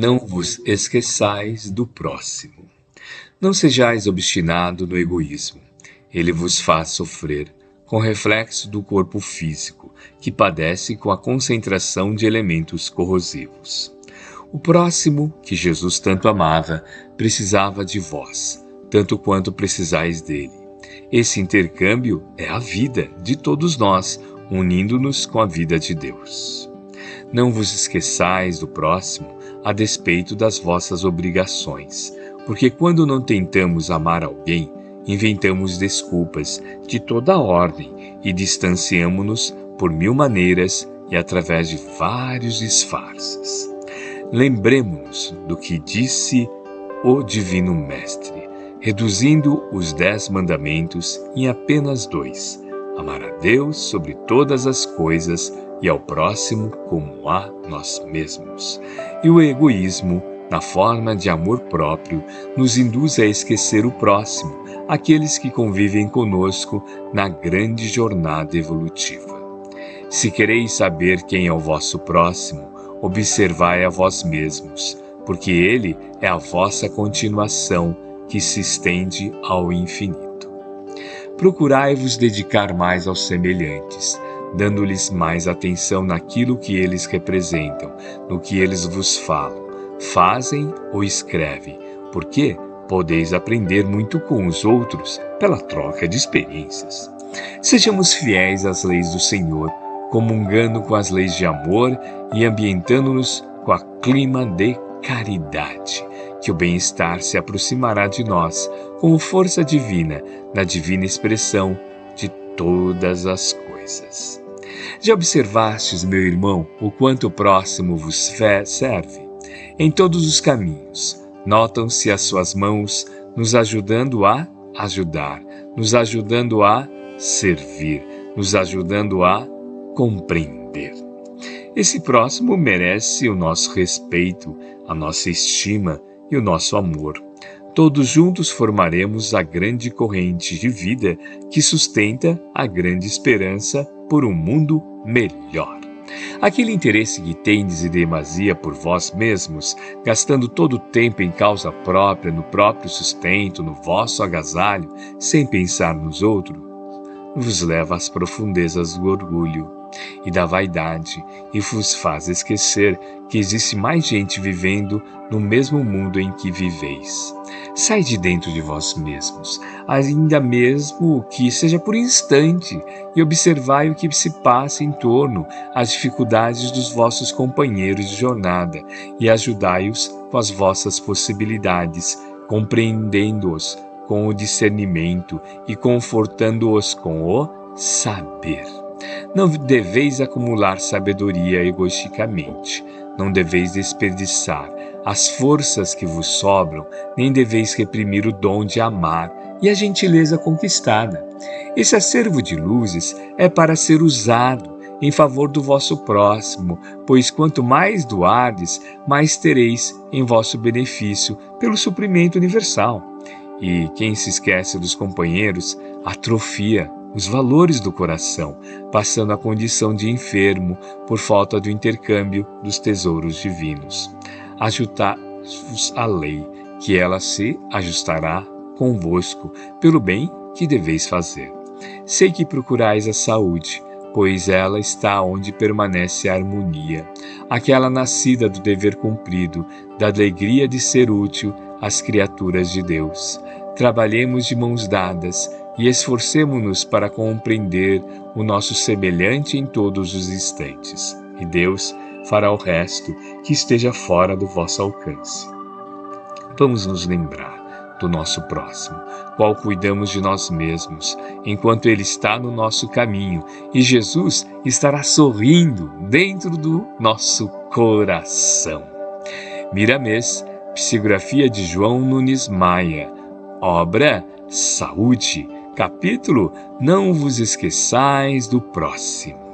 Não vos esqueçais do próximo. Não sejais obstinado no egoísmo. Ele vos faz sofrer, com reflexo do corpo físico, que padece com a concentração de elementos corrosivos. O próximo, que Jesus tanto amava, precisava de vós, tanto quanto precisais dele. Esse intercâmbio é a vida de todos nós, unindo-nos com a vida de Deus. Não vos esqueçais do próximo a despeito das vossas obrigações, porque quando não tentamos amar alguém, inventamos desculpas de toda ordem e distanciamo-nos por mil maneiras e através de vários disfarces. Lembremos-nos do que disse o Divino Mestre, reduzindo os dez mandamentos em apenas dois: amar a Deus sobre todas as coisas e ao próximo como a nós mesmos. E o egoísmo, na forma de amor próprio, nos induz a esquecer o próximo, aqueles que convivem conosco na grande jornada evolutiva. Se quereis saber quem é o vosso próximo, observai a vós mesmos, porque ele é a vossa continuação que se estende ao infinito. Procurai-vos dedicar mais aos semelhantes dando-lhes mais atenção naquilo que eles representam, no que eles vos falam, fazem ou escrevem, porque podeis aprender muito com os outros pela troca de experiências. Sejamos fiéis às leis do Senhor, comungando com as leis de amor e ambientando-nos com a clima de caridade, que o bem-estar se aproximará de nós como força divina, na divina expressão de todas as coisas. Já observastes, meu irmão, o quanto o próximo vos serve? Em todos os caminhos, notam-se as suas mãos nos ajudando a ajudar, nos ajudando a servir, nos ajudando a compreender. Esse próximo merece o nosso respeito, a nossa estima e o nosso amor. Todos juntos formaremos a grande corrente de vida que sustenta a grande esperança por um mundo melhor. Aquele interesse que tendes em demasia por vós mesmos, gastando todo o tempo em causa própria, no próprio sustento, no vosso agasalho, sem pensar nos outros, vos leva às profundezas do orgulho e da vaidade e vos faz esquecer que existe mais gente vivendo no mesmo mundo em que viveis. Sai de dentro de vós mesmos, ainda mesmo que seja por instante, e observai o que se passa em torno às dificuldades dos vossos companheiros de jornada e ajudai-os com as vossas possibilidades, compreendendo-os com o discernimento e confortando-os com o saber. Não deveis acumular sabedoria egoisticamente, não deveis desperdiçar as forças que vos sobram, nem deveis reprimir o dom de amar e a gentileza conquistada. Esse acervo de luzes é para ser usado em favor do vosso próximo, pois quanto mais doardes, mais tereis em vosso benefício pelo suprimento universal. E quem se esquece dos companheiros atrofia os valores do coração, passando a condição de enfermo por falta do intercâmbio dos tesouros divinos. Ajustai-vos à lei, que ela se ajustará convosco pelo bem que deveis fazer. Sei que procurais a saúde, pois ela está onde permanece a harmonia, aquela nascida do dever cumprido, da alegria de ser útil às criaturas de Deus. Trabalhemos de mãos dadas e esforcemo-nos para compreender o nosso semelhante em todos os instantes, e Deus fará o resto que esteja fora do vosso alcance. Vamos nos lembrar do nosso próximo, qual cuidamos de nós mesmos, enquanto ele está no nosso caminho, e Jesus estará sorrindo dentro do nosso coração. Miramês, psicografia de João Nunes Maia, obra Saúde Capítulo Não vos esqueçais do próximo.